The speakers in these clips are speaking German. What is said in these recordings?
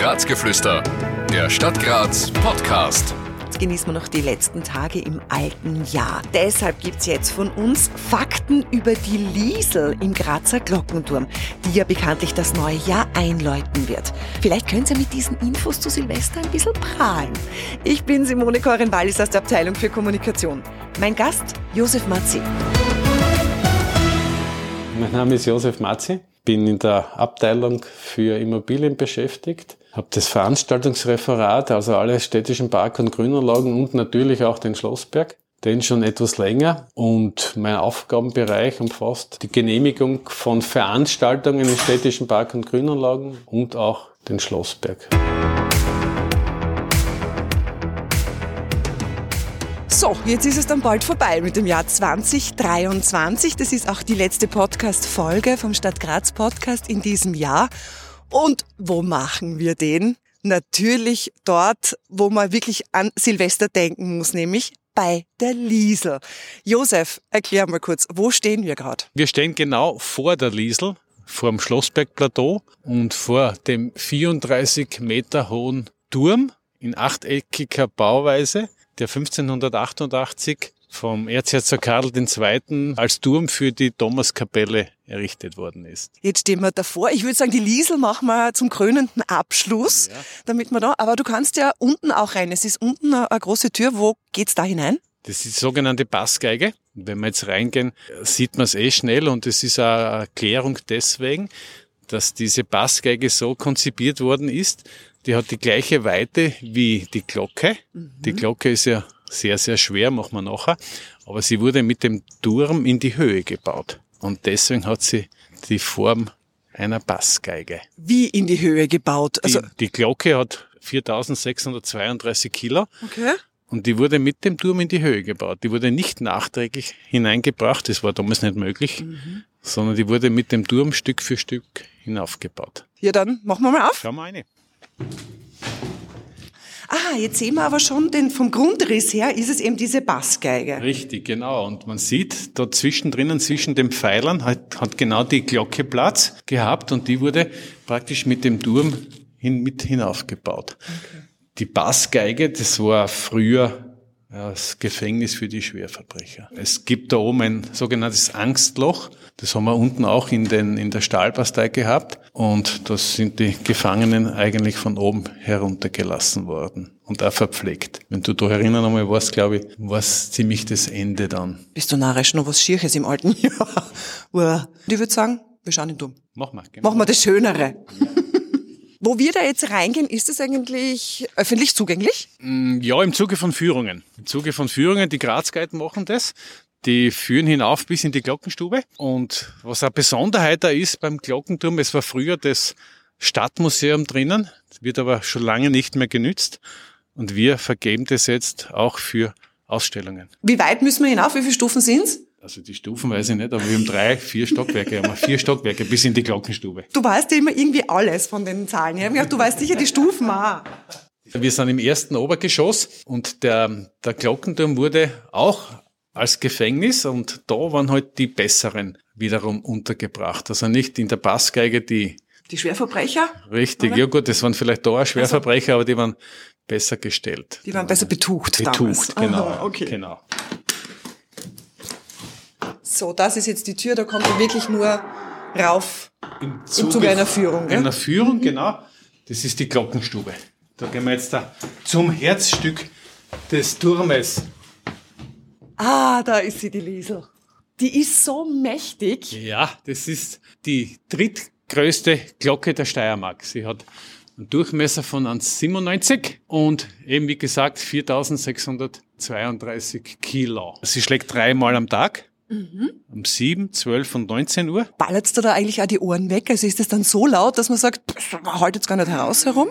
Grazgeflüster, der Stadt Graz Podcast. Jetzt genießen wir noch die letzten Tage im alten Jahr. Deshalb gibt es jetzt von uns Fakten über die Liesel im Grazer Glockenturm, die ja bekanntlich das neue Jahr einläuten wird. Vielleicht könnt ihr mit diesen Infos zu Silvester ein bisschen prahlen. Ich bin Simone Koren-Wallis aus der Abteilung für Kommunikation. Mein Gast, Josef Matzi. Mein Name ist Josef Matzi, bin in der Abteilung für Immobilien beschäftigt, habe das Veranstaltungsreferat, also alle städtischen Park- und Grünanlagen und natürlich auch den Schlossberg, den schon etwas länger und mein Aufgabenbereich umfasst die Genehmigung von Veranstaltungen in städtischen Park- und Grünanlagen und auch den Schlossberg. So, jetzt ist es dann bald vorbei mit dem Jahr 2023. Das ist auch die letzte Podcast-Folge vom Stadt Graz Podcast in diesem Jahr. Und wo machen wir den? Natürlich dort, wo man wirklich an Silvester denken muss, nämlich bei der Liesel. Josef, erklär mal kurz, wo stehen wir gerade? Wir stehen genau vor der Liesel, vor dem Schlossbergplateau und vor dem 34 Meter hohen Turm in achteckiger Bauweise der 1588 vom Erzherzog Karl II. als Turm für die Thomaskapelle errichtet worden ist. Jetzt stehen wir davor. Ich würde sagen, die Liesel machen wir zum krönenden Abschluss, ja. damit wir da, aber du kannst ja unten auch rein. Es ist unten eine, eine große Tür. Wo geht's da hinein? Das ist die sogenannte Bassgeige. Wenn wir jetzt reingehen, sieht man es eh schnell und es ist eine Erklärung deswegen, dass diese Bassgeige so konzipiert worden ist. Die hat die gleiche Weite wie die Glocke. Mhm. Die Glocke ist ja sehr, sehr schwer, machen wir nachher. Aber sie wurde mit dem Turm in die Höhe gebaut. Und deswegen hat sie die Form einer Bassgeige. Wie in die Höhe gebaut? Also die, die Glocke hat 4632 Kilo. Okay. Und die wurde mit dem Turm in die Höhe gebaut. Die wurde nicht nachträglich hineingebracht, das war damals nicht möglich, mhm. sondern die wurde mit dem Turm Stück für Stück hinaufgebaut. Ja, dann machen wir mal auf. Schau mal rein. Ah, jetzt sehen wir aber schon, den, vom Grundriss her ist es eben diese Bassgeige. Richtig, genau. Und man sieht, da zwischendrin, zwischen den Pfeilern, hat, hat genau die Glocke Platz gehabt und die wurde praktisch mit dem Turm hin, mit hinaufgebaut. Okay. Die Bassgeige, das war früher das Gefängnis für die Schwerverbrecher. Es gibt da oben ein sogenanntes Angstloch. Das haben wir unten auch in, den, in der Stahlbastei gehabt. Und da sind die Gefangenen eigentlich von oben heruntergelassen worden und auch verpflegt. Wenn du da erinnern einmal warst, glaube ich, war ziemlich das Ende dann. Bist du narrisch noch was Schierches im alten Jahr? ich würde sagen, wir schauen ihn dumm. Mach mal. Genau. Machen wir das Schönere. Wo wir da jetzt reingehen, ist es eigentlich öffentlich zugänglich? Mm, ja, im Zuge von Führungen. Im Zuge von Führungen, die Grazguiden machen das. Die führen hinauf bis in die Glockenstube. Und was eine Besonderheit da ist beim Glockenturm, es war früher das Stadtmuseum drinnen, wird aber schon lange nicht mehr genützt. Und wir vergeben das jetzt auch für Ausstellungen. Wie weit müssen wir hinauf? Wie viele Stufen sind's? Also die Stufen weiß ich nicht, aber wir haben drei, vier Stockwerke, haben wir vier Stockwerke bis in die Glockenstube. Du weißt ja immer irgendwie alles von den Zahlen. Habe gedacht, du weißt sicher die Stufen auch. Wir sind im ersten Obergeschoss und der, der Glockenturm wurde auch als Gefängnis und da waren halt die besseren wiederum untergebracht. Also nicht in der Bassgeige die die Schwerverbrecher? Richtig, oder? ja gut, das waren vielleicht da auch Schwerverbrecher, also, aber die waren besser gestellt. Die waren besser betucht. Betucht, damals. genau. Aha, okay. genau. So, das ist jetzt die Tür, da kommt man wirklich nur rauf im Zuge, im Zuge einer Führung. Einer Führung, mhm. genau. Das ist die Glockenstube. Da gehen wir jetzt da zum Herzstück des Turmes. Ah, da ist sie, die Liesel. Die ist so mächtig. Ja, das ist die drittgrößte Glocke der Steiermark. Sie hat einen Durchmesser von 1,97 und eben wie gesagt 4632 Kilo. Sie schlägt dreimal am Tag. Mhm. Um 7, 12 und 19 Uhr. Ballert's da, da eigentlich auch die Ohren weg? Also ist das dann so laut, dass man sagt, man haltet jetzt gar nicht heraus herum?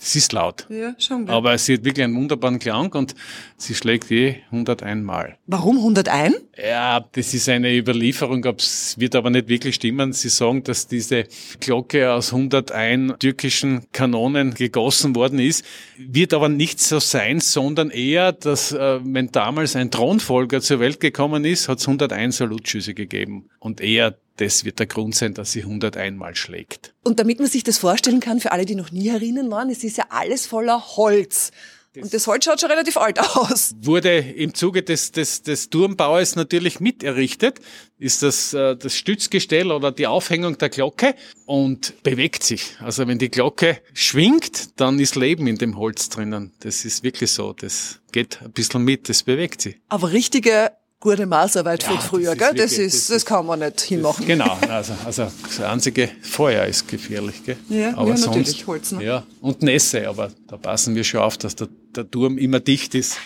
Es ist laut. Ja, schon. Gell? Aber sie hat wirklich einen wunderbaren Klang und sie schlägt je 101 Mal. Warum 101? Ja, das ist eine Überlieferung, es wird aber nicht wirklich stimmen. Sie sagen, dass diese Glocke aus 101 türkischen Kanonen gegossen worden ist. Wird aber nicht so sein, sondern eher, dass äh, wenn damals ein Thronfolger zur Welt gekommen ist, hat es 101 Salutschüsse gegeben. Und eher das wird der Grund sein, dass sie 101 Mal schlägt. Und damit man sich das vorstellen kann, für alle, die noch nie herinnen waren, es ist ja alles voller Holz. Und das Holz schaut schon relativ alt aus. Wurde im Zuge des, des, des Turmbaues natürlich mit errichtet, ist das, äh, das Stützgestell oder die Aufhängung der Glocke und bewegt sich. Also wenn die Glocke schwingt, dann ist Leben in dem Holz drinnen. Das ist wirklich so. Das geht ein bisschen mit, das bewegt sich. Aber richtige gute Maßarbeit Ja, von das früher, ist gell? Das, wirklich- ist, das das kann man nicht hinmachen. Genau, also, also das einzige Feuer ist gefährlich. Gell? Ja, aber ja, sonst, natürlich, Holz, ne? Ja, und Nässe, aber da passen wir schon auf, dass der, der Turm immer dicht ist.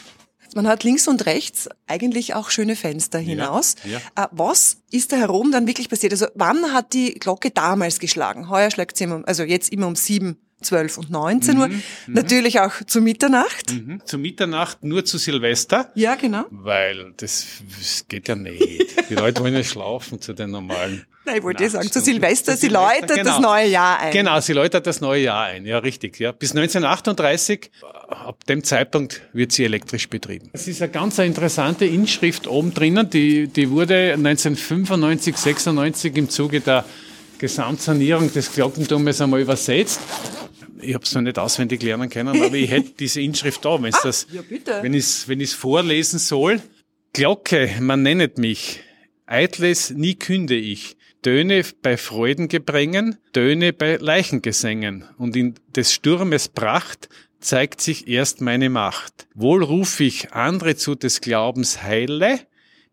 Man hat links und rechts eigentlich auch schöne Fenster hinaus. ja. Äh, Was ist da herum dann wirklich passiert? Also wann hat die Glocke damals geschlagen? Heuer schlägt sie immer, also jetzt immer um sieben, zwölf und 19 Uhr. Natürlich auch zu Mitternacht. Mhm. Zu Mitternacht nur zu Silvester. Ja, genau. Weil das, das geht ja nicht. Die Leute wollen ja schlafen zu den normalen. Nein, ich wollte eh sagen, zu. Silvester, Zu sie Silvester, läutet genau. das neue Jahr ein. Genau, sie läutet das neue Jahr ein. Ja, richtig. Ja. Bis 1938, ab dem Zeitpunkt wird sie elektrisch betrieben. Es ist eine ganz interessante Inschrift oben drinnen. Die, die wurde 1995, 96 im Zuge der Gesamtsanierung des Glockenturmes einmal übersetzt. Ich habe es noch nicht auswendig lernen können, aber ich hätte diese Inschrift da, wenn das, ja, wenn ich es wenn ich's vorlesen soll. Glocke, man nennet mich, eitles nie künde ich, Töne bei Freudengebrängen, Töne bei Leichengesängen, und in des Sturmes Pracht zeigt sich erst meine Macht. Wohl ruf ich andere zu des Glaubens Heile,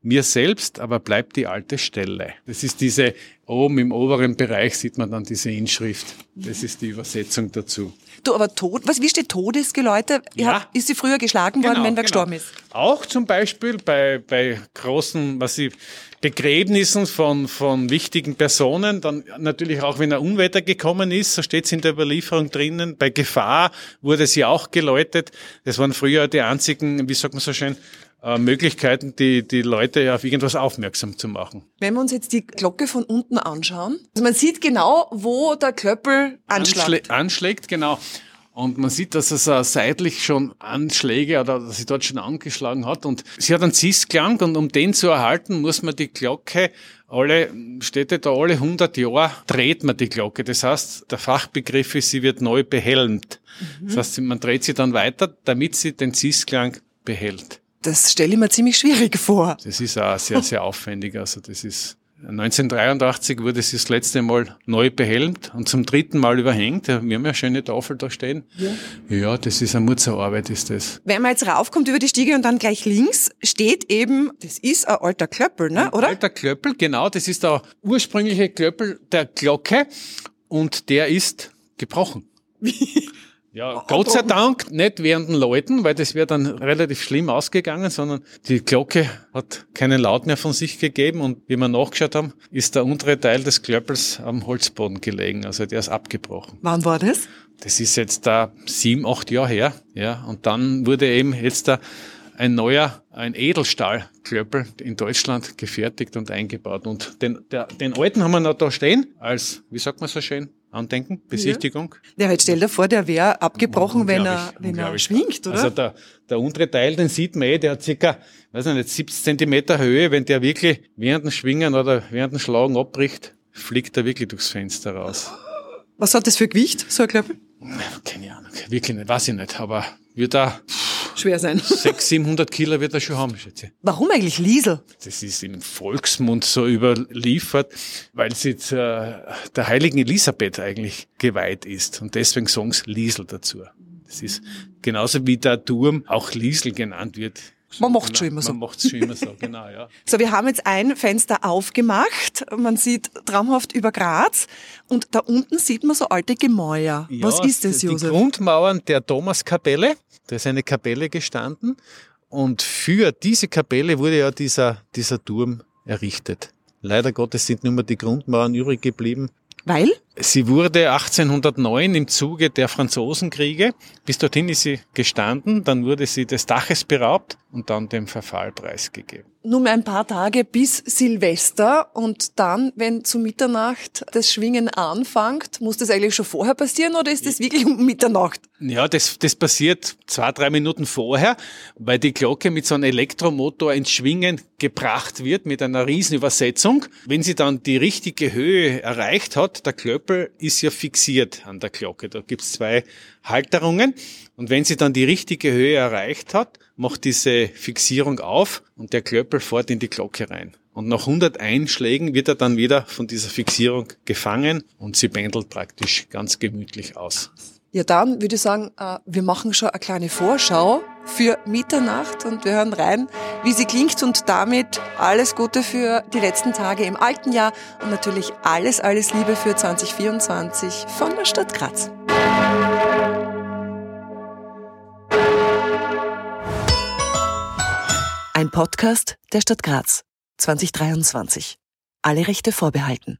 mir selbst aber bleibt die alte Stelle. Das ist diese, oben im oberen Bereich sieht man dann diese Inschrift. Das ist die Übersetzung dazu. Du, aber Tod, was, wie steht Todesgeläute? Ja. Ist sie früher geschlagen worden, wenn wer genau. gestorben ist? Auch zum Beispiel bei, bei großen, was ich, Begräbnissen von, von wichtigen Personen, dann natürlich auch, wenn ein Unwetter gekommen ist, so steht es in der Überlieferung drinnen, bei Gefahr wurde sie auch geläutet. Das waren früher die einzigen, wie sagt man so schön, äh, Möglichkeiten, die, die Leute auf irgendwas aufmerksam zu machen. Wenn wir uns jetzt die Glocke von unten anschauen, also man sieht genau, wo der Klöppel anschlägt. Anschlä anschlägt, genau. Und man sieht, dass es äh, seitlich schon Anschläge oder dass sie dort schon angeschlagen hat. Und sie hat einen Cis-Klang und um den zu erhalten, muss man die Glocke alle, steht da alle 100 Jahre, dreht man die Glocke. Das heißt, der Fachbegriff ist, sie wird neu behelmt. Das heißt, man dreht sie dann weiter, damit sie den Cis-Klang behält. Das stelle ich mir ziemlich schwierig vor. Das ist auch sehr, sehr aufwendig. Also das ist 1983 wurde sie das letzte Mal neu behelmt und zum dritten Mal überhängt. Wir haben ja eine schöne Tafel da stehen. Ja, ja das ist eine Mutzerarbeit, ist das. Wenn man jetzt raufkommt über die Stiege und dann gleich links steht eben, das ist ein alter Klöppel, ne, oder? Alter Klöppel, genau, das ist der ursprüngliche Klöppel der Glocke und der ist gebrochen. Ja, Gott sei Dank nicht während den Läuten, weil das wäre dann relativ schlimm ausgegangen, sondern die Glocke hat keinen Laut mehr von sich gegeben und wie wir nachgeschaut haben, ist der untere Teil des Klöppels am Holzboden gelegen, also der ist abgebrochen. Wann war das? Das ist jetzt da sieben, acht Jahre her, ja, und dann wurde eben jetzt da ein neuer, ein Edelstahlklöppel in Deutschland gefertigt und eingebaut. Und den, der, den alten haben wir noch da stehen, als, wie sagt man so schön, Andenken, Besichtigung. Ja, jetzt stell dir vor, der wäre abgebrochen, wenn er, wenn er schwingt, oder? Also der, der untere Teil, den sieht man eh, der hat circa, weiß ich nicht, 70 Zentimeter Höhe. Wenn der wirklich während dem Schwingen oder während dem Schlagen abbricht, fliegt er wirklich durchs Fenster raus. Was hat das für Gewicht, so ein Klöppel? Keine Ahnung, wirklich nicht, weiß ich nicht, aber wird da Schwer sein. 600, 700 Kilo wird er schon haben, schätze ich. Warum eigentlich Liesel? Das ist im Volksmund so überliefert, weil sie jetzt, äh, der heiligen Elisabeth eigentlich geweiht ist. Und deswegen sagen sie Liesel dazu. Das ist genauso wie der Turm auch Liesel genannt wird. Man macht schon immer so. Man macht schon immer so, genau, ja. So, wir haben jetzt ein Fenster aufgemacht. Man sieht traumhaft über Graz. Und da unten sieht man so alte Gemäuer. Was Ja, ist das, die Josef? Grundmauern der Thomaskapelle. Da ist eine Kapelle gestanden. Und für diese Kapelle wurde ja dieser, dieser Turm errichtet. Leider Gottes sind nur mehr die Grundmauern übrig geblieben. Weil? Sie wurde 1809 im Zuge der Franzosenkriege. Bis dorthin ist sie gestanden, dann wurde sie des Daches beraubt und dann dem Verfall preisgegeben. Nur ein paar Tage bis Silvester und dann, wenn zu Mitternacht das Schwingen anfängt, muss das eigentlich schon vorher passieren oder ist das wirklich um Mitternacht? Ja, das, das passiert zwei, drei Minuten vorher, weil die Glocke mit so einem Elektromotor ins Schwingen gebracht wird mit einer Riesenübersetzung. Wenn sie dann die richtige Höhe erreicht hat, der Klöppel ist ja fixiert an der Glocke. Da gibt's zwei Halterungen und wenn sie dann die richtige Höhe erreicht hat, macht diese Fixierung auf und der Klöppel fährt in die Glocke rein. Und nach 100 Einschlägen wird er dann wieder von dieser Fixierung gefangen und sie pendelt praktisch ganz gemütlich aus. Ja, dann würde ich sagen, äh, wir machen schon eine kleine Vorschau für Mitternacht und wir hören rein, wie sie klingt und damit alles Gute für die letzten Tage im alten Jahr und natürlich alles, alles Liebe für 2024 von der Stadt Graz. Ein Podcast der Stadt Graz 2023. Alle Rechte vorbehalten.